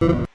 you